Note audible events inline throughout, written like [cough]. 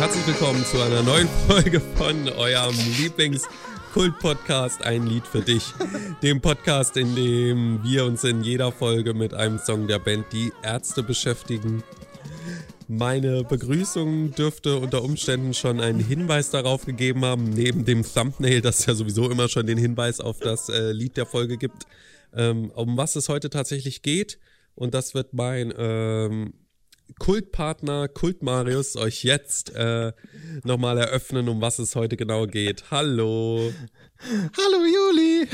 herzlich willkommen zu einer neuen [laughs] Folge von eurem Lieblings-Kult-Podcast Ein Lied für dich. Dem Podcast, in dem wir uns in jeder Folge mit einem Song der Band Die Ärzte beschäftigen. Meine Begrüßung dürfte unter Umständen schon einen Hinweis darauf gegeben haben, neben dem Thumbnail, das ja sowieso immer schon den Hinweis auf das äh, Lied der Folge gibt, ähm, um was es heute tatsächlich geht. Und das wird mein ähm, Kultpartner Kult Marius euch jetzt äh, nochmal eröffnen, um was es heute genau geht. Hallo. Hallo Juli.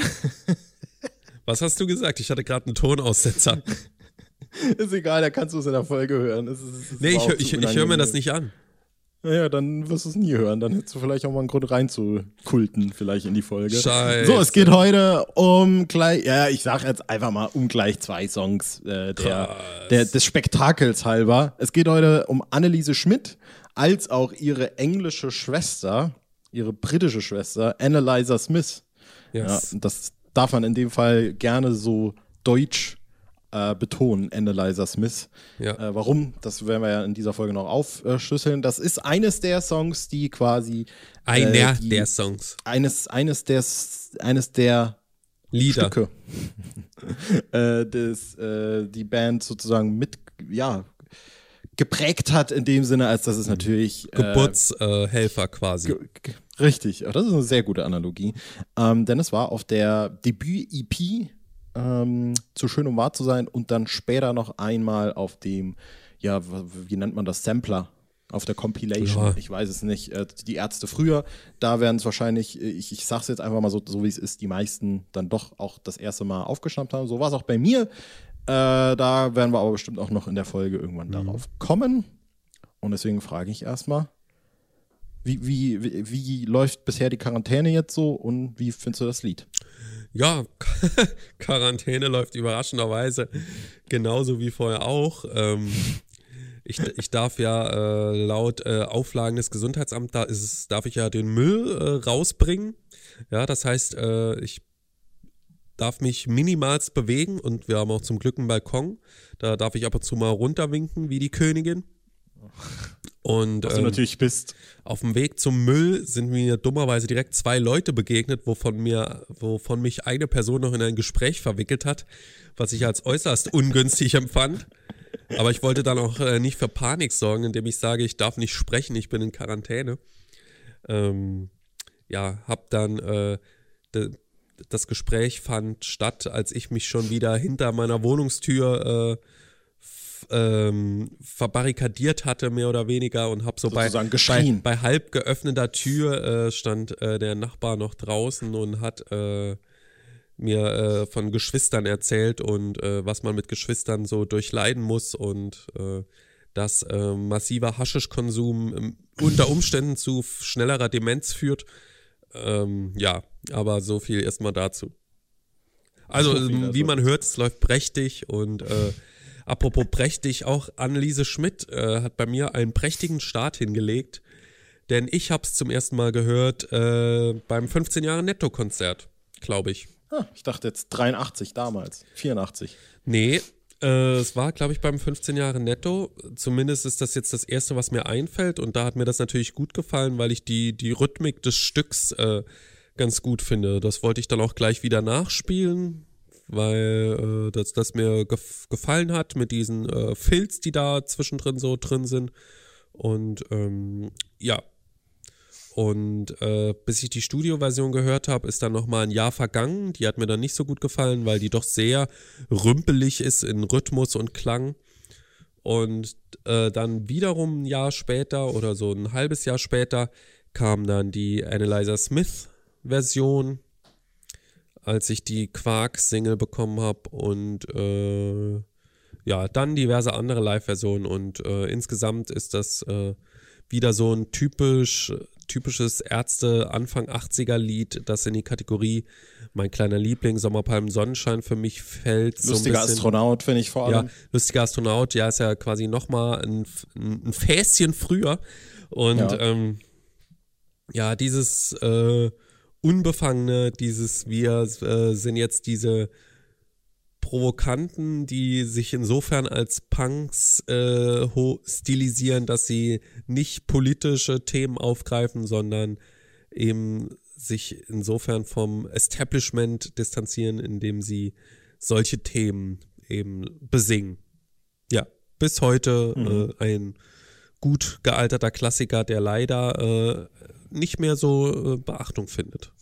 Was hast du gesagt? Ich hatte gerade einen Tonaussetzer. [laughs] Ist egal, da kannst du es in der Folge hören. Es ist, es nee, ich, ich, ich höre mir das nicht an. Naja, dann wirst du es nie hören. Dann hättest du vielleicht auch mal einen Grund reinzukulten, vielleicht in die Folge. Scheiße. So, es geht heute um gleich, ja, ich sag jetzt einfach mal um gleich zwei Songs äh, der, der, des Spektakels halber. Es geht heute um Anneliese Schmidt, als auch ihre englische Schwester, ihre britische Schwester, Annalisa Smith. Yes. Ja, das darf man in dem Fall gerne so deutsch äh, betonen, Analyzer Smith. Ja. Äh, warum? Das werden wir ja in dieser Folge noch aufschlüsseln. Das ist eines der Songs, die quasi. Einer äh, der Songs. Eines, eines, der, eines der Lieder. Stücke, [laughs] äh, das, äh, die Band sozusagen mit, ja, geprägt hat in dem Sinne, als dass es natürlich äh, Geburtshelfer quasi. Richtig, das ist eine sehr gute Analogie. Ähm, denn es war auf der Debüt-EP ähm, zu schön, um wahr zu sein und dann später noch einmal auf dem, ja, wie nennt man das, Sampler auf der Compilation, ja. ich weiß es nicht, äh, die Ärzte früher, da werden es wahrscheinlich, äh, ich, ich sag's jetzt einfach mal so, so wie es ist, die meisten dann doch auch das erste Mal aufgeschnappt haben. So war es auch bei mir. Äh, da werden wir aber bestimmt auch noch in der Folge irgendwann mhm. darauf kommen. Und deswegen frage ich erstmal, wie, wie, wie, wie läuft bisher die Quarantäne jetzt so und wie findest du das Lied? Ja, [laughs] Quarantäne läuft überraschenderweise genauso wie vorher auch. Ähm, ich, ich darf ja äh, laut äh, Auflagen des Gesundheitsamts, da ist darf ich ja den Müll äh, rausbringen. Ja, das heißt, äh, ich darf mich minimalst bewegen und wir haben auch zum Glück einen Balkon. Da darf ich ab und zu mal runterwinken wie die Königin. Und, Was ähm, du natürlich bist. Auf dem Weg zum Müll sind mir dummerweise direkt zwei Leute begegnet, wovon mir, wovon mich eine Person noch in ein Gespräch verwickelt hat, was ich als äußerst ungünstig [laughs] empfand. Aber ich wollte dann auch äh, nicht für Panik sorgen, indem ich sage, ich darf nicht sprechen, ich bin in Quarantäne. Ähm, ja, hab dann äh, de, das Gespräch fand statt, als ich mich schon wieder hinter meiner Wohnungstür äh, ähm, verbarrikadiert hatte, mehr oder weniger, und habe so bei, bei, bei, halb geöffneter Tür äh, stand äh, der Nachbar noch draußen und hat äh, mir äh, von Geschwistern erzählt und äh, was man mit Geschwistern so durchleiden muss und äh, dass massiver Haschischkonsum ähm, unter Umständen zu schnellerer Demenz führt. Ähm, ja, aber so viel erstmal dazu. Also, so also. wie man hört, es läuft prächtig und äh, Apropos prächtig, auch Anneliese Schmidt äh, hat bei mir einen prächtigen Start hingelegt, denn ich habe es zum ersten Mal gehört äh, beim 15 Jahre Netto-Konzert, glaube ich. Ah, ich dachte jetzt 83 damals, 84. Nee, äh, es war, glaube ich, beim 15 Jahre Netto. Zumindest ist das jetzt das Erste, was mir einfällt. Und da hat mir das natürlich gut gefallen, weil ich die, die Rhythmik des Stücks äh, ganz gut finde. Das wollte ich dann auch gleich wieder nachspielen weil äh, das, das mir gef gefallen hat mit diesen äh, Filz, die da zwischendrin so drin sind. Und ähm, ja. Und äh, bis ich die Studioversion gehört habe, ist dann nochmal ein Jahr vergangen. Die hat mir dann nicht so gut gefallen, weil die doch sehr rümpelig ist in Rhythmus und Klang. Und äh, dann wiederum ein Jahr später oder so ein halbes Jahr später kam dann die Analyzer Smith Version als ich die Quark-Single bekommen habe und äh, ja, dann diverse andere Live-Versionen und äh, insgesamt ist das äh, wieder so ein typisch, typisches Ärzte Anfang 80er Lied, das in die Kategorie mein kleiner Liebling Sommerpalmen Sonnenschein für mich fällt. Lustiger so Astronaut finde ich vor allem. Ja, lustiger Astronaut, ja, ist ja quasi nochmal ein, ein Fäschen früher und ja, ähm, ja dieses äh, Unbefangene, dieses wir äh, sind jetzt diese Provokanten, die sich insofern als Punks äh, stilisieren, dass sie nicht politische Themen aufgreifen, sondern eben sich insofern vom Establishment distanzieren, indem sie solche Themen eben besingen. Ja, bis heute mhm. äh, ein gut gealterter Klassiker, der leider äh, nicht mehr so äh, Beachtung findet.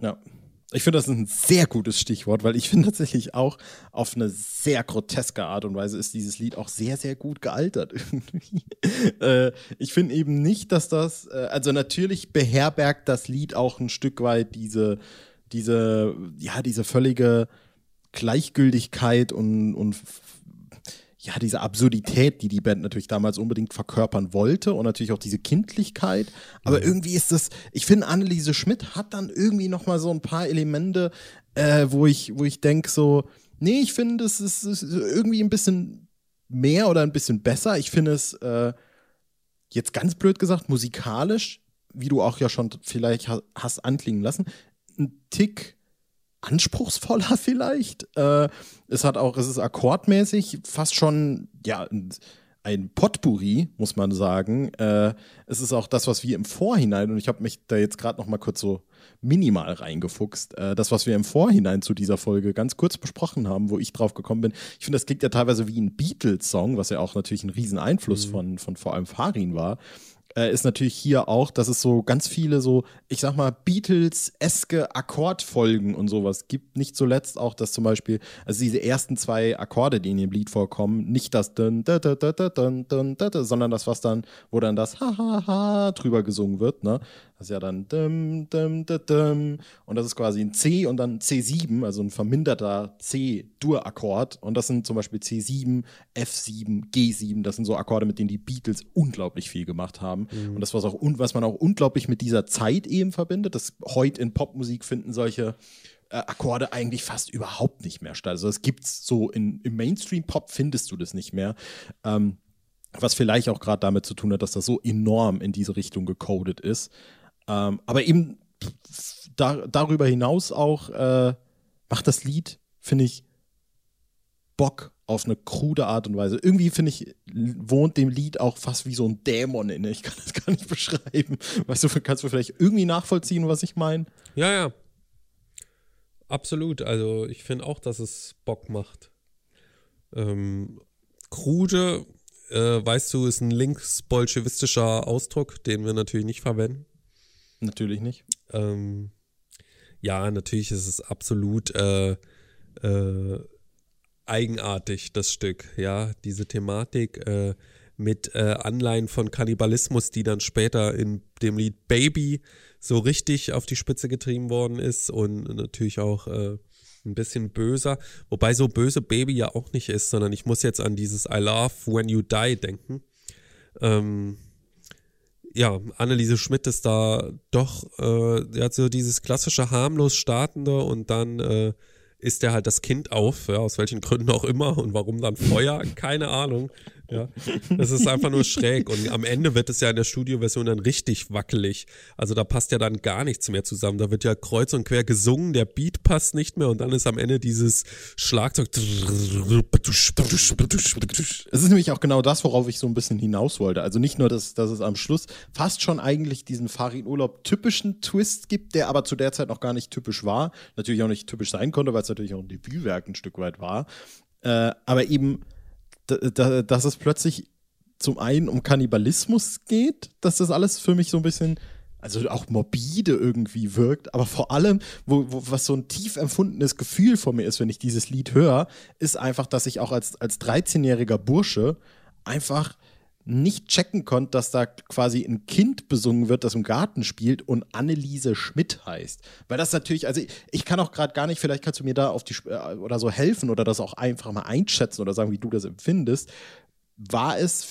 Ja, ich finde, das ist ein sehr gutes Stichwort, weil ich [laughs] finde tatsächlich auch auf eine sehr groteske Art und Weise ist dieses Lied auch sehr, sehr gut gealtert [laughs] äh, ich finde eben nicht, dass das, äh, also natürlich beherbergt das Lied auch ein Stück weit diese, diese, ja, diese völlige Gleichgültigkeit und, und ja, diese Absurdität, die die Band natürlich damals unbedingt verkörpern wollte und natürlich auch diese Kindlichkeit. Aber mhm. irgendwie ist das, ich finde, Anneliese Schmidt hat dann irgendwie noch mal so ein paar Elemente, äh, wo ich, wo ich denke so, nee, ich finde, es ist, ist, irgendwie ein bisschen mehr oder ein bisschen besser. Ich finde es äh, jetzt ganz blöd gesagt musikalisch, wie du auch ja schon vielleicht hast anklingen lassen, ein Tick anspruchsvoller [laughs] vielleicht. Äh, es hat auch, es ist akkordmäßig fast schon, ja, ein Potpourri, muss man sagen. Äh, es ist auch das, was wir im Vorhinein, und ich habe mich da jetzt gerade noch mal kurz so minimal reingefuchst, äh, das, was wir im Vorhinein zu dieser Folge ganz kurz besprochen haben, wo ich drauf gekommen bin. Ich finde, das klingt ja teilweise wie ein Beatles-Song, was ja auch natürlich ein Rieseneinfluss mhm. von, von vor allem Farin war äh, ist natürlich hier auch, dass es so ganz viele so, ich sag mal, Beatles-eske Akkordfolgen und sowas gibt. Nicht zuletzt auch, dass zum Beispiel, also diese ersten zwei Akkorde, die in dem Lied vorkommen, nicht das dun, dun, dun, dun, dun, dun, dun, sondern das, was dann, wo dann das ha ha ha drüber gesungen wird, ne? Das ist ja dann dum, dum, dum, und das ist quasi ein C und dann C7, also ein verminderter C-Dur-Akkord. Und das sind zum Beispiel C7, F7, G7. Das sind so Akkorde, mit denen die Beatles unglaublich viel gemacht haben. Mhm. Und das, was, auch, was man auch unglaublich mit dieser Zeit eben verbindet. Das heute in Popmusik finden solche äh, Akkorde eigentlich fast überhaupt nicht mehr statt. Also es gibt's so in, im Mainstream-Pop findest du das nicht mehr. Ähm, was vielleicht auch gerade damit zu tun hat, dass das so enorm in diese Richtung gecodet ist. Ähm, aber eben da, darüber hinaus auch äh, macht das Lied, finde ich, Bock auf eine krude Art und Weise. Irgendwie, finde ich, wohnt dem Lied auch fast wie so ein Dämon inne. Ich kann das gar nicht [laughs] beschreiben. Weißt du, kannst du vielleicht irgendwie nachvollziehen, was ich meine? Ja, ja. Absolut. Also, ich finde auch, dass es Bock macht. Ähm, krude, äh, weißt du, ist ein linksbolschewistischer Ausdruck, den wir natürlich nicht verwenden. Natürlich nicht. Ähm, ja, natürlich ist es absolut äh, äh, eigenartig, das Stück. Ja, diese Thematik äh, mit äh, Anleihen von Kannibalismus, die dann später in dem Lied Baby so richtig auf die Spitze getrieben worden ist und natürlich auch äh, ein bisschen böser. Wobei so böse Baby ja auch nicht ist, sondern ich muss jetzt an dieses I Love When You Die denken. Ähm, ja, Anneliese Schmidt ist da doch, äh, hat so dieses klassische harmlos startende und dann äh, ist er halt das Kind auf, ja, aus welchen Gründen auch immer und warum dann Feuer, [laughs] keine Ahnung. Ja, das ist einfach nur schräg. Und am Ende wird es ja in der Studioversion dann richtig wackelig. Also da passt ja dann gar nichts mehr zusammen. Da wird ja kreuz und quer gesungen, der Beat passt nicht mehr und dann ist am Ende dieses Schlagzeug. Es ist nämlich auch genau das, worauf ich so ein bisschen hinaus wollte. Also nicht nur, dass, dass es am Schluss fast schon eigentlich diesen Farin Urlaub typischen Twist gibt, der aber zu der Zeit noch gar nicht typisch war. Natürlich auch nicht typisch sein konnte, weil es natürlich auch ein Debütwerk ein Stück weit war. Äh, aber eben dass es plötzlich zum einen um Kannibalismus geht, dass das alles für mich so ein bisschen, also auch morbide irgendwie wirkt, aber vor allem, wo, wo, was so ein tief empfundenes Gefühl vor mir ist, wenn ich dieses Lied höre, ist einfach, dass ich auch als, als 13-jähriger Bursche einfach nicht checken konnte, dass da quasi ein Kind besungen wird, das im Garten spielt und Anneliese Schmidt heißt. Weil das natürlich, also ich, ich kann auch gerade gar nicht, vielleicht kannst du mir da auf die äh, oder so helfen oder das auch einfach mal einschätzen oder sagen, wie du das empfindest. War es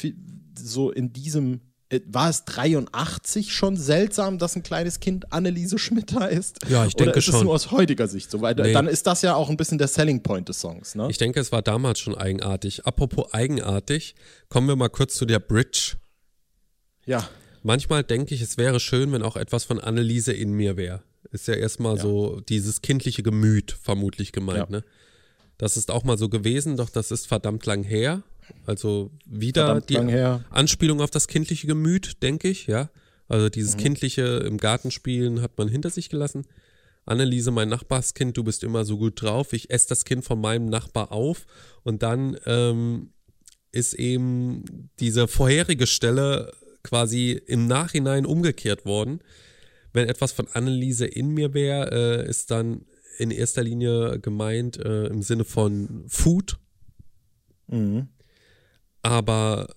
so in diesem war es 83 schon seltsam, dass ein kleines Kind Anneliese Schmidt heißt? Ja, ich denke Oder ist schon. Es nur aus heutiger Sicht so, weil nee. dann ist das ja auch ein bisschen der Selling Point des Songs, ne? Ich denke, es war damals schon eigenartig. Apropos eigenartig, kommen wir mal kurz zu der Bridge. Ja. Manchmal denke ich, es wäre schön, wenn auch etwas von Anneliese in mir wäre. Ist ja erstmal ja. so dieses kindliche Gemüt vermutlich gemeint, ja. ne? Das ist auch mal so gewesen, doch das ist verdammt lang her. Also wieder Verdammt die. Anspielung auf das kindliche Gemüt, denke ich, ja. Also dieses Mhm. kindliche im Garten spielen hat man hinter sich gelassen. Anneliese, mein Nachbarskind, du bist immer so gut drauf. Ich esse das Kind von meinem Nachbar auf und dann ähm, ist eben diese vorherige Stelle quasi im Nachhinein umgekehrt worden. Wenn etwas von Anneliese in mir wäre, äh, ist dann in erster Linie gemeint äh, im Sinne von Food, Mhm. Aber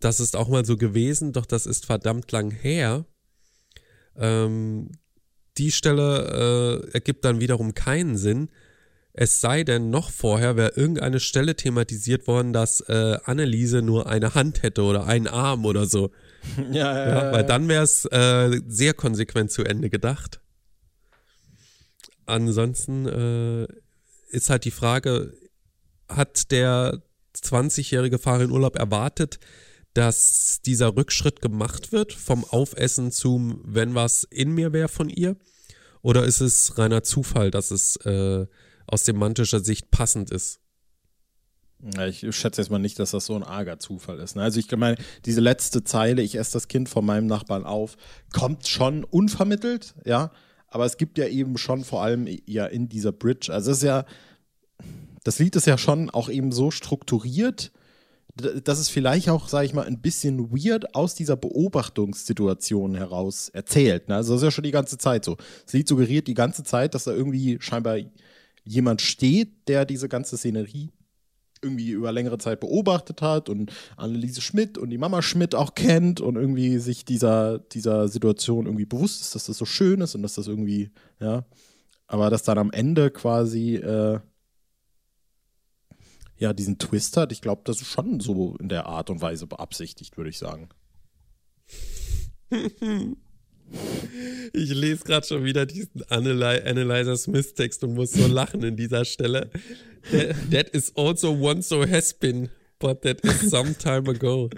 das ist auch mal so gewesen, doch das ist verdammt lang her. Ähm, die Stelle äh, ergibt dann wiederum keinen Sinn. Es sei denn, noch vorher wäre irgendeine Stelle thematisiert worden, dass äh, Anneliese nur eine Hand hätte oder einen Arm oder so. [laughs] Ja, ja, Ja, weil dann wäre es äh, sehr konsequent zu Ende gedacht. Ansonsten äh, ist halt die Frage, hat der 20-jährige Fahrer in Urlaub erwartet, dass dieser Rückschritt gemacht wird vom Aufessen zum, wenn was in mir wäre von ihr? Oder ist es reiner Zufall, dass es äh, aus semantischer Sicht passend ist? Ich schätze jetzt mal nicht, dass das so ein arger Zufall ist. Ne? Also ich meine, diese letzte Zeile, ich esse das Kind von meinem Nachbarn auf, kommt schon unvermittelt, ja. Aber es gibt ja eben schon vor allem ja in dieser Bridge, also es ist ja, das Lied ist ja schon auch eben so strukturiert, dass es vielleicht auch, sage ich mal, ein bisschen weird aus dieser Beobachtungssituation heraus erzählt. Ne? Also das ist ja schon die ganze Zeit so. Das Lied suggeriert die ganze Zeit, dass da irgendwie scheinbar jemand steht, der diese ganze Szenerie irgendwie über längere Zeit beobachtet hat und Anneliese Schmidt und die Mama Schmidt auch kennt und irgendwie sich dieser, dieser Situation irgendwie bewusst ist, dass das so schön ist und dass das irgendwie, ja, aber dass dann am Ende quasi, äh, ja, diesen Twist hat, ich glaube, das ist schon so in der Art und Weise beabsichtigt, würde ich sagen. Ich lese gerade schon wieder diesen Anneli Anneliza Smith Text und muss so lachen in dieser Stelle. That, that is also once or has been, but that is some time ago.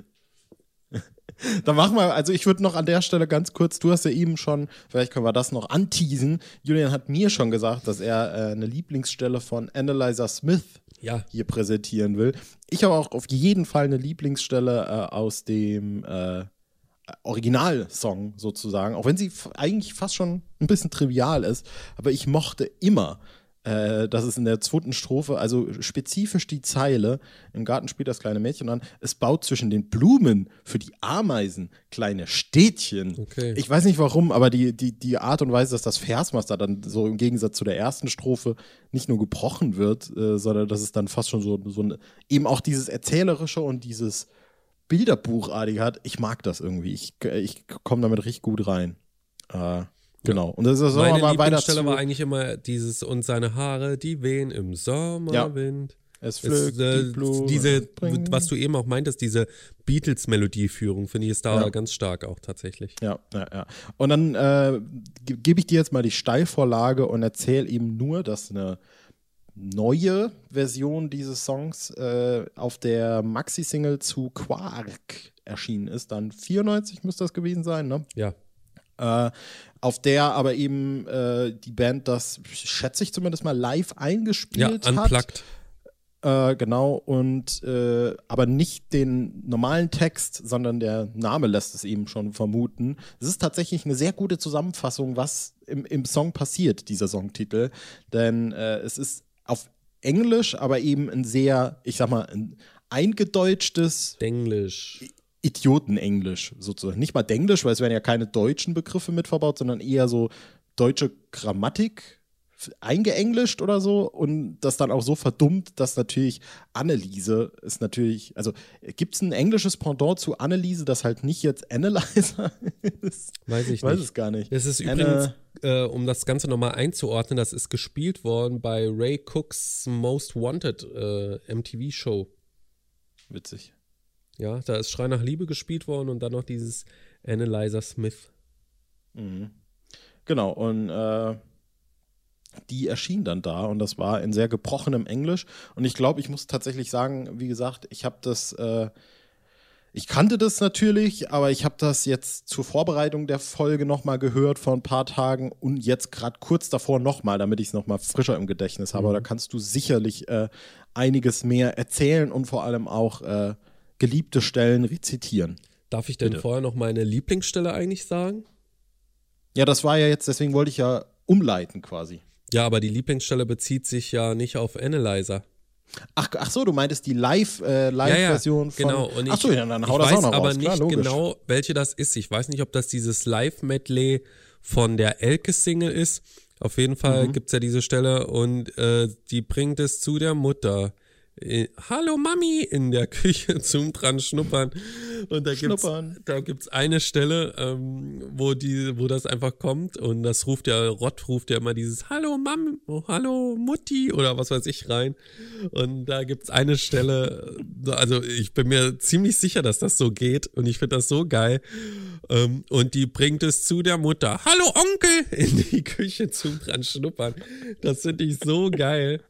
[laughs] Dann machen wir, also ich würde noch an der Stelle ganz kurz, du hast ja eben schon, vielleicht können wir das noch anteasen. Julian hat mir schon gesagt, dass er äh, eine Lieblingsstelle von Anneliza Smith Ja, hier präsentieren will. Ich habe auch auf jeden Fall eine Lieblingsstelle äh, aus dem äh, Originalsong sozusagen, auch wenn sie eigentlich fast schon ein bisschen trivial ist, aber ich mochte immer, äh, dass es in der zweiten Strophe, also spezifisch die Zeile, im Garten spielt das kleine Mädchen an, es baut zwischen den Blumen für die Ameisen kleine Städtchen. Okay. Ich weiß nicht warum, aber die, die, die Art und Weise, dass das Versmaster dann so im Gegensatz zu der ersten Strophe nicht nur gebrochen wird, äh, sondern dass es dann fast schon so, so ein, eben auch dieses Erzählerische und dieses Bilderbuchartige hat. Ich mag das irgendwie. Ich, ich komme damit richtig gut rein. Äh, genau. Und das ist meine mal Lieblingsstelle war eigentlich immer dieses und seine Haare, die wehen im Sommerwind. es Es, pflückt äh, die Blumen, diese, was du eben auch meintest, diese Beatles-Melodieführung, finde ich, ist da Ja. ganz stark auch tatsächlich. Ja, ja, ja. Und dann äh, ge- gebe ich dir jetzt mal die Steilvorlage und erzähle eben nur, dass eine neue Version dieses Songs äh, auf der Maxi-Single zu Quark erschienen ist. Dann 94 müsste das gewesen sein, ne? Ja. Äh, auf der aber eben äh, die Band das, schätze ich zumindest mal, live Ja, eingespielt hat. unplugged. Äh, genau, und äh, aber nicht den normalen Text, sondern der Name lässt es eben schon vermuten. Es ist tatsächlich eine sehr gute Zusammenfassung, was im, im Song passiert, dieser Songtitel. Denn äh, es ist auf Englisch, aber eben ein sehr, ich sag mal, ein eingedeutschtes Denglisch. Idiotenenglisch sozusagen. Nicht mal Denglisch, weil es werden ja keine deutschen Begriffe mit verbaut, sondern eher so deutsche Grammatik eingeenglischt oder so und das dann auch so verdummt, dass natürlich Anneliese ist natürlich, also gibt es ein englisches Pendant zu Anneliese, das halt nicht jetzt Analyzer [laughs] ist? Weiß ich Ich weiß nicht. es gar nicht. Es ist übrigens, äh, um das Ganze nochmal einzuordnen, das ist gespielt worden bei Ray Cooks Most Wanted äh, MTV-Show. Witzig. Ja, da ist Schrei nach Liebe gespielt worden und dann noch dieses Analyzer Smith. Mhm. Genau, und äh, die erschien dann da und das war in sehr gebrochenem Englisch. Und ich glaube, ich muss tatsächlich sagen, wie gesagt, ich habe das, äh, ich kannte das natürlich, aber ich habe das jetzt zur Vorbereitung der Folge nochmal gehört vor ein paar Tagen und jetzt gerade kurz davor nochmal, damit ich es nochmal frischer im Gedächtnis habe. Mhm. Da kannst du sicherlich äh, einiges mehr erzählen und vor allem auch äh, geliebte Stellen rezitieren. Darf ich denn Bitte. vorher noch meine Lieblingsstelle eigentlich sagen? Ja, das war ja jetzt, deswegen wollte ich ja umleiten quasi. Ja, aber die Lieblingsstelle bezieht sich ja nicht auf Analyzer. Ach, ach so, du meintest die Live-Version äh, Live ja, ja, von. Genau. Und ich, ach so, ja, dann hau ich das weiß auch noch aber raus. nicht Klar, genau, welche das ist. Ich weiß nicht, ob das dieses Live-Medley von der Elke-Single ist. Auf jeden Fall mhm. gibt es ja diese Stelle und äh, die bringt es zu der Mutter. Äh, Hallo Mami in der Küche [laughs] zum dran schnuppern. Und da gibt's, da gibt's eine Stelle, ähm, wo die, wo das einfach kommt und das ruft ja, Rott ruft ja immer dieses Hallo Mami, oh, Hallo Mutti oder was weiß ich rein. Und da gibt's eine Stelle, also ich bin mir ziemlich sicher, dass das so geht und ich finde das so geil. Ähm, und die bringt es zu der Mutter. Hallo Onkel in die Küche zum dran schnuppern. Das finde ich so geil.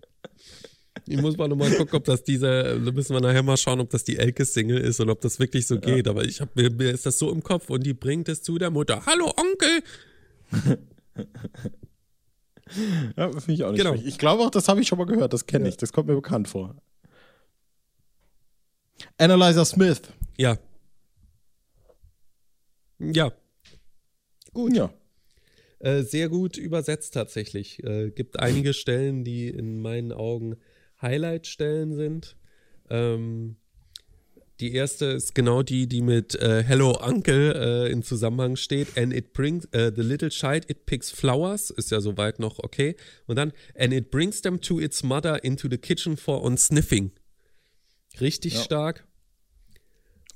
Ich muss mal nochmal gucken, ob das diese, da müssen wir nachher mal schauen, ob das die Elke-Single ist und ob das wirklich so ja. geht. Aber ich hab, mir, mir ist das so im Kopf und die bringt es zu der Mutter. Hallo Onkel! [laughs] ja, finde ich auch nicht genau. Ich glaube auch, das habe ich schon mal gehört, das kenne ja. ich, das kommt mir bekannt vor. Analyzer Smith. Ja. Ja. Gut. Ja. Äh, sehr gut übersetzt tatsächlich. Äh, gibt einige Stellen, die in meinen Augen Highlight-Stellen sind. Ähm, die erste ist genau die, die mit äh, Hello Uncle äh, in Zusammenhang steht. And it brings uh, the little child, it picks flowers, ist ja soweit noch okay. Und dann, and it brings them to its mother into the kitchen for on sniffing. Richtig ja. stark.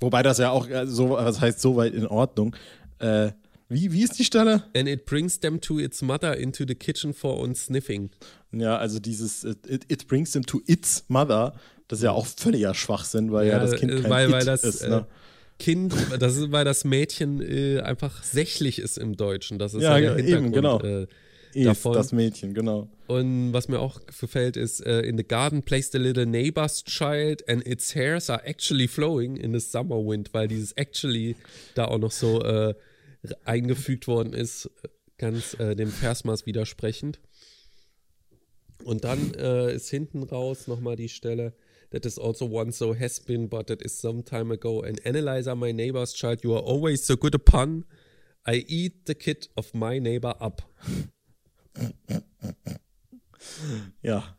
Wobei das ja auch äh, so, was heißt soweit in Ordnung. Äh, wie, wie ist die Stelle? And it brings them to its mother into the kitchen for on sniffing. Ja, also dieses it, it brings them to its mother, das ist ja auch völliger Schwachsinn, weil ja, ja das Kind kein weil, weil das, ist. Ne? Äh, kind, das ist, weil das Mädchen äh, einfach sächlich ist im Deutschen. Das ist ja, ja der Hintergrund, eben, genau. Äh, davon. das Mädchen, genau. Und was mir auch gefällt ist, uh, in the garden placed a little neighbor's child and its hairs are actually flowing in the summer wind, weil dieses actually da auch noch so äh, eingefügt worden ist, ganz äh, dem Versmaß widersprechend. Und dann äh, ist hinten raus nochmal die Stelle, that is also one so has been, but that is some time ago. An analyzer, my neighbor's child, you are always so good a pun. I eat the kid of my neighbor up. Ja,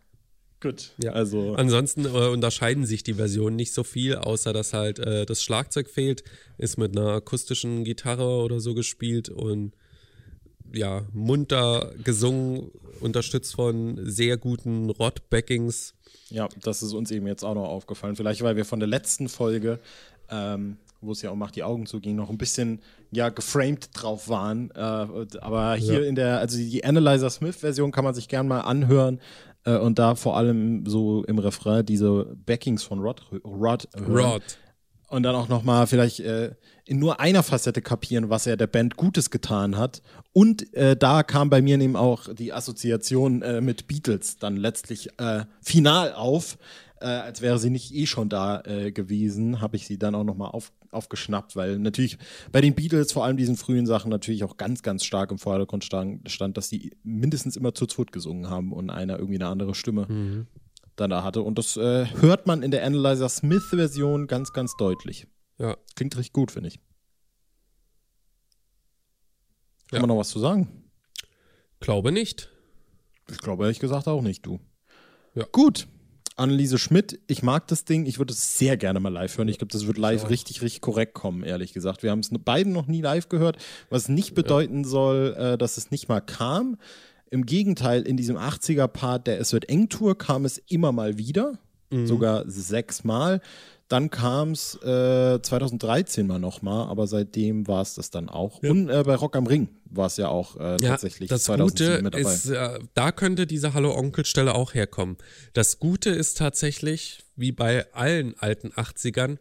Gut. Ja. Also. Ansonsten äh, unterscheiden sich die Versionen nicht so viel, außer dass halt äh, das Schlagzeug fehlt, ist mit einer akustischen Gitarre oder so gespielt und ja, munter gesungen, unterstützt von sehr guten Rod-Backings. Ja, das ist uns eben jetzt auch noch aufgefallen. Vielleicht, weil wir von der letzten Folge, ähm, wo es ja um Macht die Augen zuging, noch ein bisschen ja geframed drauf waren. Äh, aber hier ja. in der, also die Analyzer Smith-Version kann man sich gern mal anhören. Äh, und da vor allem so im Refrain diese Backings von Rod, Rod, Rod. Und dann auch nochmal vielleicht äh, in nur einer Facette kapieren, was er der Band Gutes getan hat. Und äh, da kam bei mir eben auch die Assoziation äh, mit Beatles dann letztlich äh, final auf. Äh, als wäre sie nicht eh schon da gewesen, habe ich sie dann auch nochmal auf, aufgeschnappt, weil natürlich bei den Beatles, vor allem diesen frühen Sachen, natürlich auch ganz, ganz stark im Vordergrund stand, stand dass sie mindestens immer zu zweit gesungen haben und einer irgendwie eine andere Stimme mhm. dann da hatte. Und das äh, hört man in der Analyzer Smith-Version ganz, ganz deutlich. Ja. Klingt richtig gut, finde ich. Kann ja. man noch was zu sagen? Glaube nicht. Ich glaube ehrlich gesagt auch nicht, du. Ja. Gut. Anneliese Schmidt, ich mag das Ding, ich würde es sehr gerne mal live hören. Ich glaube, das wird live ja. richtig, richtig korrekt kommen, ehrlich gesagt. Wir haben es beiden noch nie live gehört, was nicht bedeuten ja. soll, äh, dass es nicht mal kam. Im Gegenteil, in diesem 80er-Part der Es wird eng Tour kam es immer mal wieder, mhm. sogar sechsmal. Dann kam es äh, 2013 mal nochmal, aber seitdem war es das dann auch. Ja. Und äh, bei Rock am Ring war es ja auch äh, ja, tatsächlich das 2007 Gute mit dabei. Ist, da könnte diese Hallo Onkel Stelle auch herkommen. Das Gute ist tatsächlich, wie bei allen alten 80ern,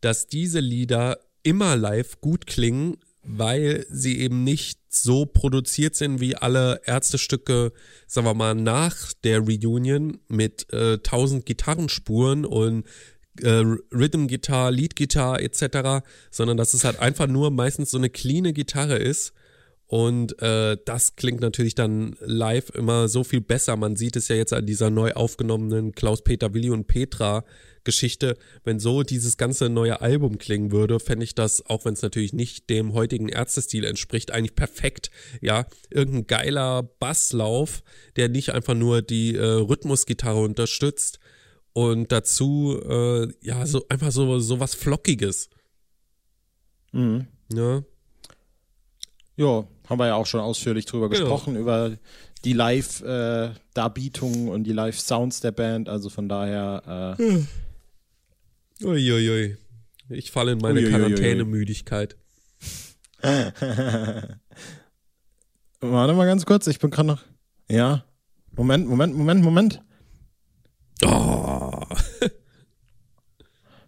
dass diese Lieder immer live gut klingen, weil sie eben nicht so produziert sind wie alle Ärztestücke, sagen wir mal, nach der Reunion mit äh, tausend Gitarrenspuren und äh, Rhythm Guitar, Lead Guitar etc., sondern dass es halt einfach nur meistens so eine cleane Gitarre ist. Und äh, das klingt natürlich dann live immer so viel besser. Man sieht es ja jetzt an dieser neu aufgenommenen Klaus-Peter Willi und Petra Geschichte. Wenn so dieses ganze neue Album klingen würde, fände ich das, auch wenn es natürlich nicht dem heutigen Ärztestil entspricht, eigentlich perfekt. Ja, irgendein geiler Basslauf, der nicht einfach nur die äh, Rhythmusgitarre unterstützt und dazu äh, ja so einfach so so was Flockiges. Mhm. Ja. Ja, haben wir ja auch schon ausführlich drüber Genau. gesprochen, über die Live-Darbietungen und die Live-Sounds der Band. Also von daher, äh, Uiuiui. Ich falle in meine. Quarantänemüdigkeit. [laughs] warte mal ganz kurz, ich bin gerade noch. Ja. Moment, Moment, Moment, Moment. Oh.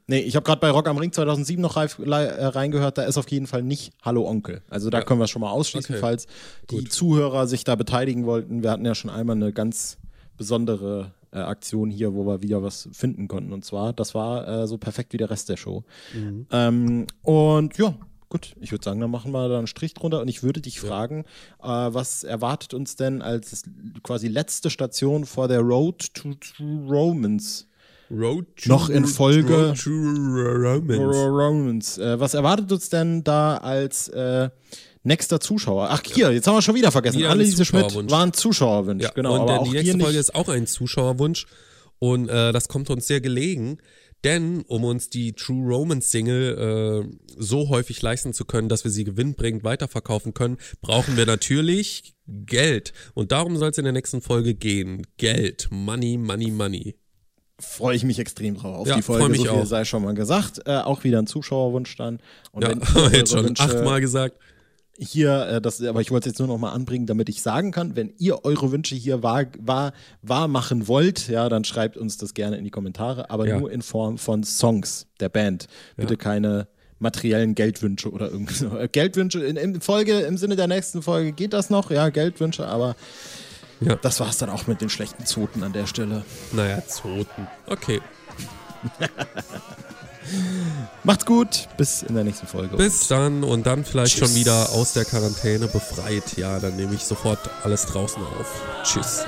Nee, ich habe gerade bei Rock am Ring 2007 noch reif, äh, reingehört, da ist auf jeden Fall nicht Hallo Onkel. Also da Ja. können wir es schon mal ausschließen, Okay. falls die Gut. Zuhörer sich da beteiligen wollten. Wir hatten ja schon einmal eine ganz besondere äh, Aktion hier, wo wir wieder was finden konnten. Und zwar, das war äh, so perfekt wie der Rest der Show. Mhm. Ähm, und ja, gut, ich würde sagen, dann machen wir da einen Strich drunter und ich würde dich fragen, äh, was erwartet uns denn als quasi letzte Station vor der Road to True Romance? Noch in Folge- Road to. Romans. Äh, was erwartet uns denn da als äh, nächster Zuschauer? Ach, hier, jetzt haben wir schon wieder vergessen. Wieder Anneliese Schmidt war ein Zuschauerwunsch. Ja, genau, und aber auch die nächste. Folge ist auch ein Zuschauerwunsch. Und äh, das kommt uns sehr gelegen, denn um uns die True Romance Single äh, so häufig leisten zu können, dass wir sie gewinnbringend weiterverkaufen können, brauchen wir natürlich Geld. Und darum soll es in der nächsten Folge gehen. Geld. Money, money, money. Freue ich mich extrem drauf auf Ja, die Folge. mich so viel auch. sei schon mal gesagt. Äh, auch wieder ein Zuschauerwunsch dann. Und Ja, [laughs] jetzt schon Wünsche achtmal gesagt. hier, äh, das, aber ich wollte es jetzt nur noch mal anbringen, damit ich sagen kann, wenn ihr eure Wünsche hier wahr, wahr, wahr machen wollt, ja, dann schreibt uns das gerne in die Kommentare, aber Ja. nur in Form von Songs der Band. Bitte keine materiellen Geldwünsche oder irgendwie so. Äh, Geldwünsche in, in Folge, im Sinne der nächsten Folge geht das noch, ja, Geldwünsche, aber Ja. das war es dann auch mit den schlechten Zoten an der Stelle. Naja, Zoten. Okay. [laughs] Macht's gut, bis in der nächsten Folge. Bis dann und dann vielleicht Tschüss. schon wieder aus der Quarantäne befreit. Ja, dann nehme ich sofort alles draußen auf. Tschüss.